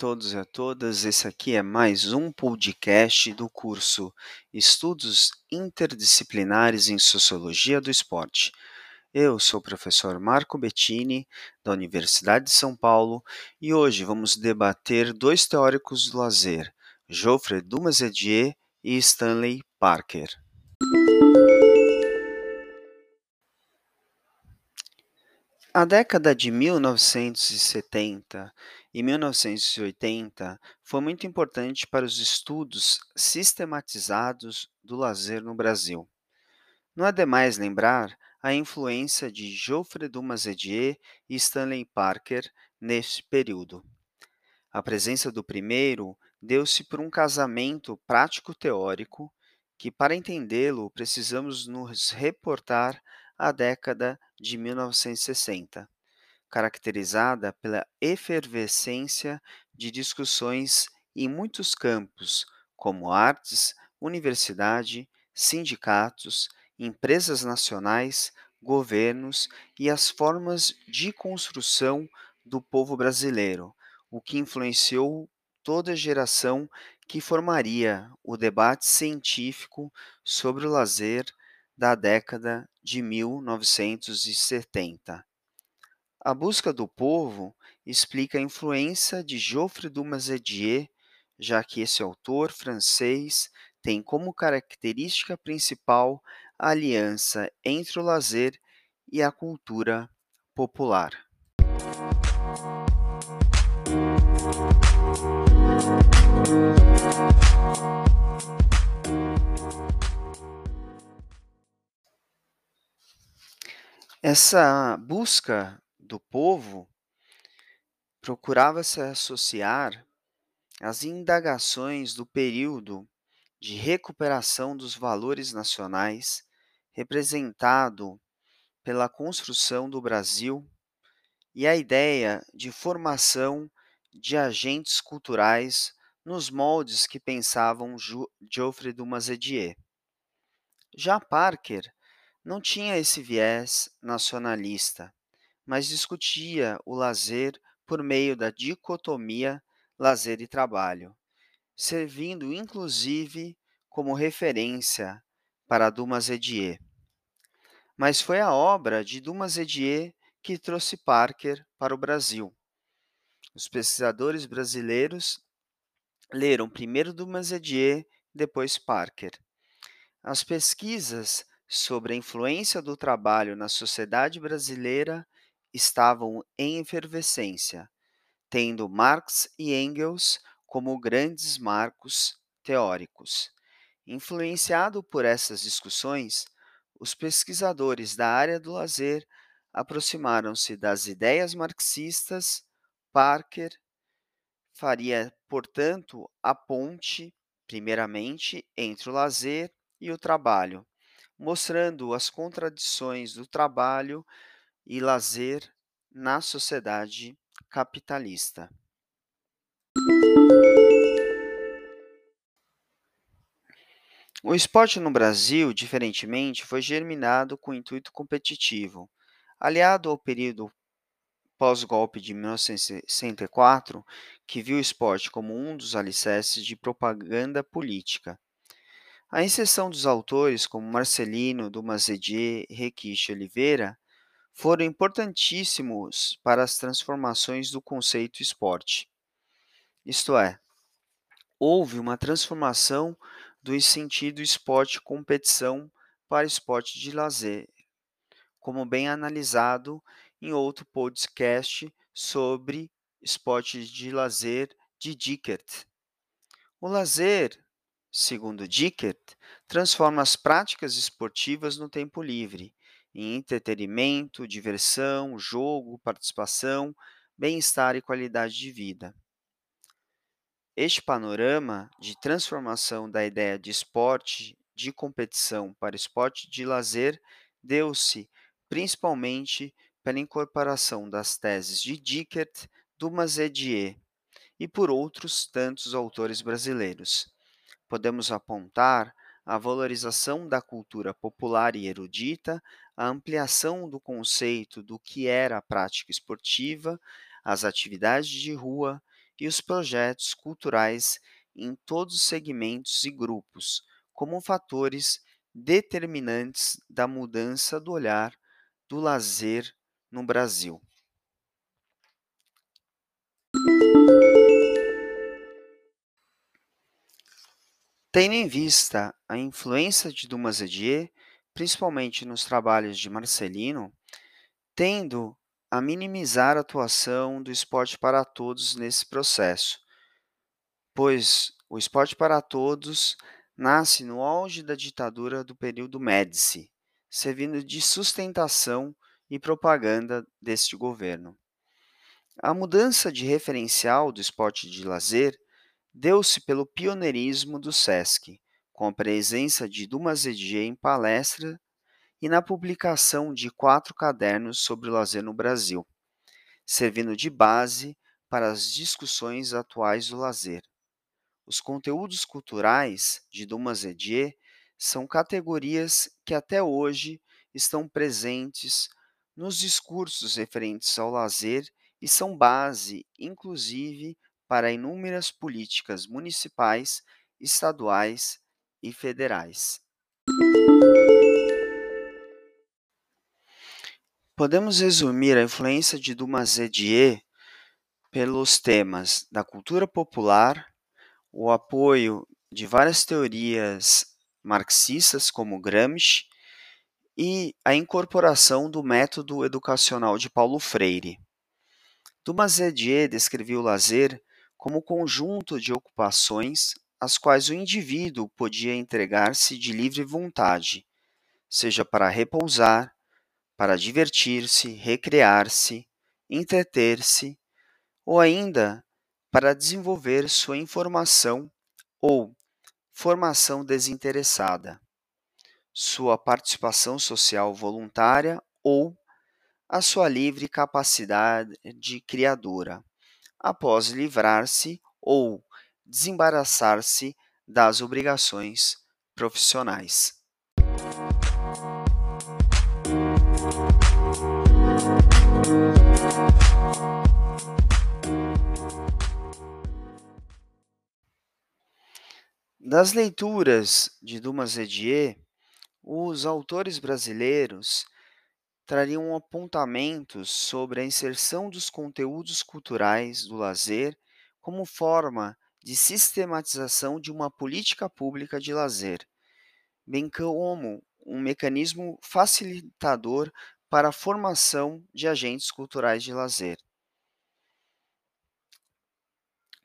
Todos e a todas, esse aqui é mais um podcast do curso Estudos Interdisciplinares em Sociologia do Esporte. Eu sou o professor Marco Bettini, da Universidade de São Paulo, e hoje vamos debater dois teóricos do lazer, Geoffrey Dumas-Edier e Stanley Parker. A década de 1970 e 1980 foi muito importante para os estudos sistematizados do lazer no Brasil. Não é demais lembrar a influência de Geoffrey Dumas-Edier e Stanley Parker neste período. A presença do primeiro deu-se por um casamento prático-teórico que, para entendê-lo, precisamos nos reportar à década de 1960 caracterizada pela efervescência de discussões em muitos campos, como artes, universidade, sindicatos, empresas nacionais, governos e as formas de construção do povo brasileiro, o que influenciou toda a geração que formaria o debate científico sobre o lazer da década de 1970. A busca do povo explica a influência de Geoffrey Dumas-Edier, já que esse autor francês tem como característica principal a aliança entre o lazer e a cultura popular. Essa busca do povo procurava se associar às indagações do período de recuperação dos valores nacionais, representado pela construção do Brasil, e a ideia de formação de agentes culturais nos moldes que pensavam Geoffrey Dumas-Edier. Já Parker não tinha esse viés nacionalista mas discutia o lazer por meio da dicotomia lazer e trabalho, servindo inclusive como referência para Dumas Edier. Mas foi a obra de Dumas Edier que trouxe Parker para o Brasil. Os pesquisadores brasileiros leram primeiro Dumas Edier, depois Parker. As pesquisas sobre a influência do trabalho na sociedade brasileira estavam em efervescência, tendo Marx e Engels como grandes marcos teóricos. Influenciado por essas discussões, os pesquisadores da área do lazer aproximaram-se das ideias marxistas. Parker faria, portanto, a ponte, primeiramente, entre o lazer e o trabalho, mostrando as contradições do trabalho e lazer na sociedade capitalista. O esporte no Brasil, diferentemente, foi germinado com intuito competitivo. Aliado ao período pós-golpe de 1964, que viu o esporte como um dos alicerces de propaganda política. A exceção dos autores como Marcelino, Dumas Edier e Oliveira, foram importantíssimos para as transformações do conceito esporte. Isto é, houve uma transformação do sentido esporte-competição para esporte de lazer, como bem analisado em outro podcast sobre esporte de lazer de Dickert. O lazer, segundo Dickert, transforma as práticas esportivas no tempo livre em entretenimento, diversão, jogo, participação, bem-estar e qualidade de vida. Este panorama de transformação da ideia de esporte de competição para esporte de lazer deu-se principalmente pela incorporação das teses de Dickert, Dumas Edier e por outros tantos autores brasileiros. Podemos apontar a valorização da cultura popular e erudita, a ampliação do conceito do que era a prática esportiva, as atividades de rua e os projetos culturais em todos os segmentos e grupos, como fatores determinantes da mudança do olhar do lazer no Brasil. Tendo em vista a influência de Dumas Edier, principalmente nos trabalhos de Marcelino, tendo a minimizar a atuação do esporte para todos nesse processo, pois o esporte para todos nasce no auge da ditadura do período Médici, servindo de sustentação e propaganda deste governo. A mudança de referencial do esporte de lazer deu-se pelo pioneirismo do SESC, com a presença de Dumas Edier em palestra e na publicação de quatro cadernos sobre o lazer no Brasil, servindo de base para as discussões atuais do lazer. Os conteúdos culturais de Dumas Edier são categorias que até hoje estão presentes nos discursos referentes ao lazer e são base, inclusive, para inúmeras políticas municipais, estaduais e federais. Podemos resumir a influência de Dumas Edier pelos temas da cultura popular, o apoio de várias teorias marxistas como Gramsci e a incorporação do método educacional de Paulo Freire. Dumas Edier descreveu o lazer como conjunto de ocupações às quais o indivíduo podia entregar-se de livre vontade, seja para repousar, para divertir-se, recrear-se, entreter-se, ou ainda para desenvolver sua informação ou formação desinteressada, sua participação social voluntária ou a sua livre capacidade de criadora após livrar-se ou desembaraçar-se das obrigações profissionais. Das leituras de Dumas Edier, os autores brasileiros trariam apontamentos sobre a inserção dos conteúdos culturais do lazer como forma de sistematização de uma política pública de lazer, bem como um mecanismo facilitador para a formação de agentes culturais de lazer.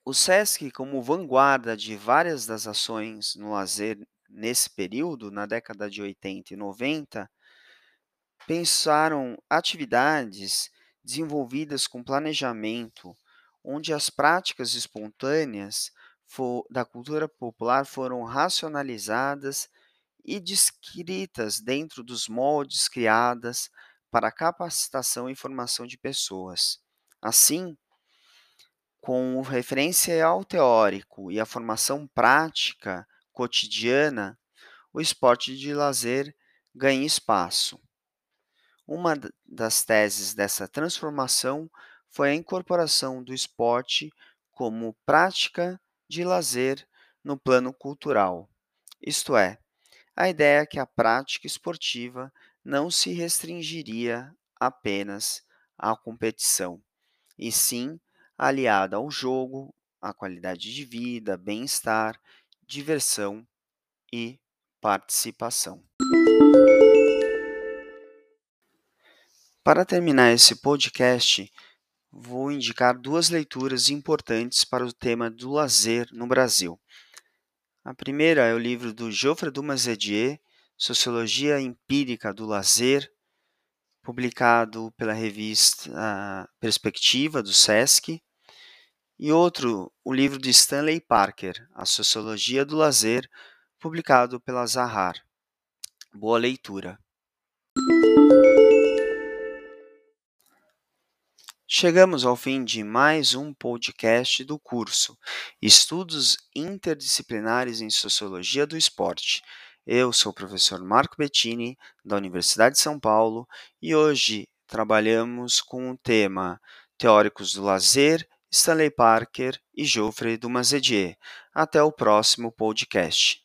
O SESC, como vanguarda de várias das ações no lazer nesse período, na década de 80 e 90, pensaram atividades desenvolvidas com planejamento, onde as práticas espontâneas da cultura popular foram racionalizadas e descritas dentro dos moldes criadas para capacitação e formação de pessoas. Assim, com referência ao teórico e a formação prática cotidiana, o esporte de lazer ganha espaço. Uma das teses dessa transformação foi a incorporação do esporte como prática de lazer no plano cultural, isto é, a ideia é que a prática esportiva não se restringiria apenas à competição, e sim aliada ao jogo, à qualidade de vida, bem-estar, diversão e participação. Para terminar esse podcast, vou indicar duas leituras importantes para o tema do lazer no Brasil. A primeira é o livro do Geoffrey Dumas Edier, Sociologia Empírica do Lazer, publicado pela revista Perspectiva do SESC, e outro, o livro de Stanley Parker, A Sociologia do Lazer, publicado pela Zahar. Boa leitura. Chegamos ao fim de mais um podcast do curso Estudos Interdisciplinares em Sociologia do Esporte. Eu sou o professor Marco Bettini, da Universidade de São Paulo, e hoje trabalhamos com o tema Teóricos do Lazer, Stanley Parker e Geoffrey Dumazedier. Até o próximo podcast.